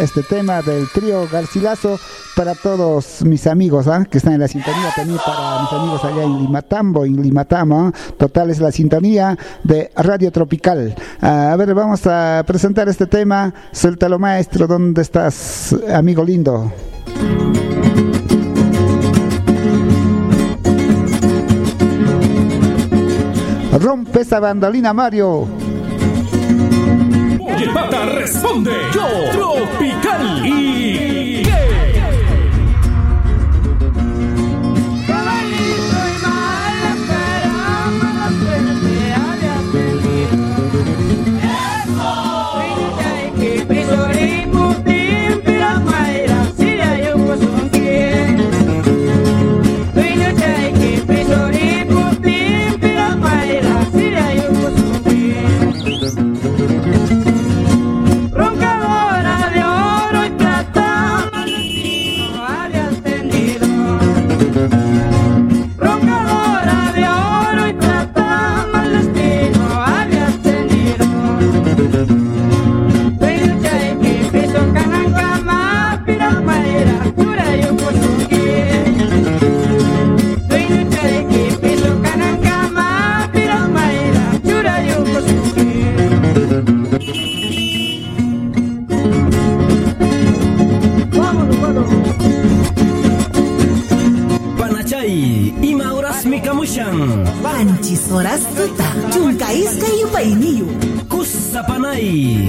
este tema del trío Garcilaso para todos mis amigos ¿ah? que están en la sintonía, también para mis amigos allá en Limatambo, en Limatamo. ¿ah? Total es la sintonía de Radio Tropical. Ah, a ver, vamos a presentar este tema. Suéltalo, maestro. ¿Dónde estás, amigo lindo? Rompe esa bandolina, Mario. Oye, pata, responde. Yo, Tropical y... Razduta, Junca Isca e o Painio. Cussa Panay.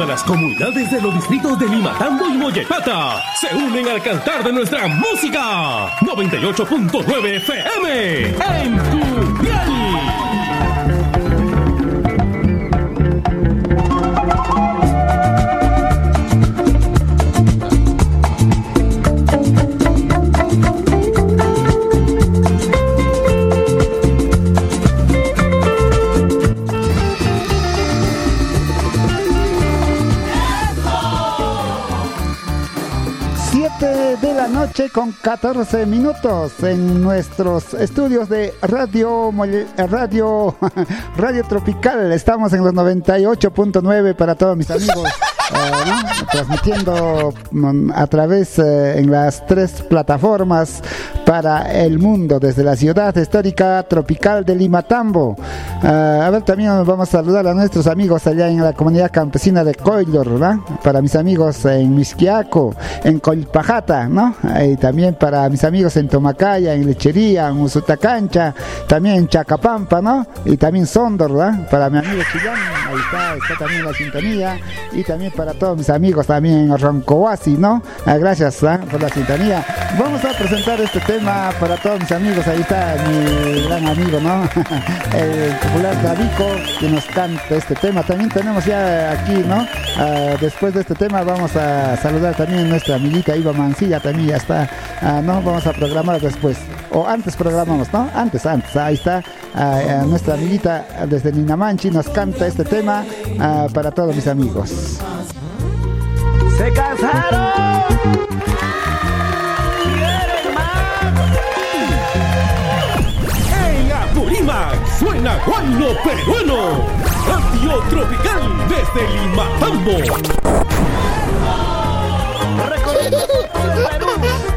horas tuta, chunka iska yupainiyu. Kusapanay. se unen al cantar de nuestra música. 98.9 FM en tu con 14 minutos en nuestros estudios de radio radio radio tropical. Estamos en los 98.9 para todos mis amigos eh, transmitiendo mm, a través eh, en las tres plataformas para el mundo desde la ciudad histórica tropical de Limatambo. Uh, a ver, también vamos a saludar a nuestros amigos allá en la comunidad campesina de Coilor, ¿verdad? Para mis amigos en Misquiaco, en Colpajata, ¿no? Y también para mis amigos en Tomacaya, en Lechería, en Usutacancha, también en Chacapampa, ¿no? Y también Sondor, ¿verdad? Para mi amigo Chillán, ahí está, está también la sintonía. Y también para todos mis amigos también en Roncoasi, ¿no? Ah, gracias por la sintonía. Vamos a presentar este tema para todos mis amigos. Ahí está mi gran amigo, ¿no? El popular Davico que nos canta este tema. También tenemos ya aquí, ¿no? Ah, después de este tema vamos a saludar también a nuestra amiguita Iva Mancilla. También ya está, ah, ¿no? Vamos a programar después. O antes programamos, ¿no? Antes, antes. Ahí está ah, nuestra amiguita desde Ninamanchi. Nos canta este tema para todos mis amigos. ¡Se casaron! Juan lo Peruano. Radio Tropical desde Limatambo. Recorriendo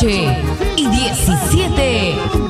7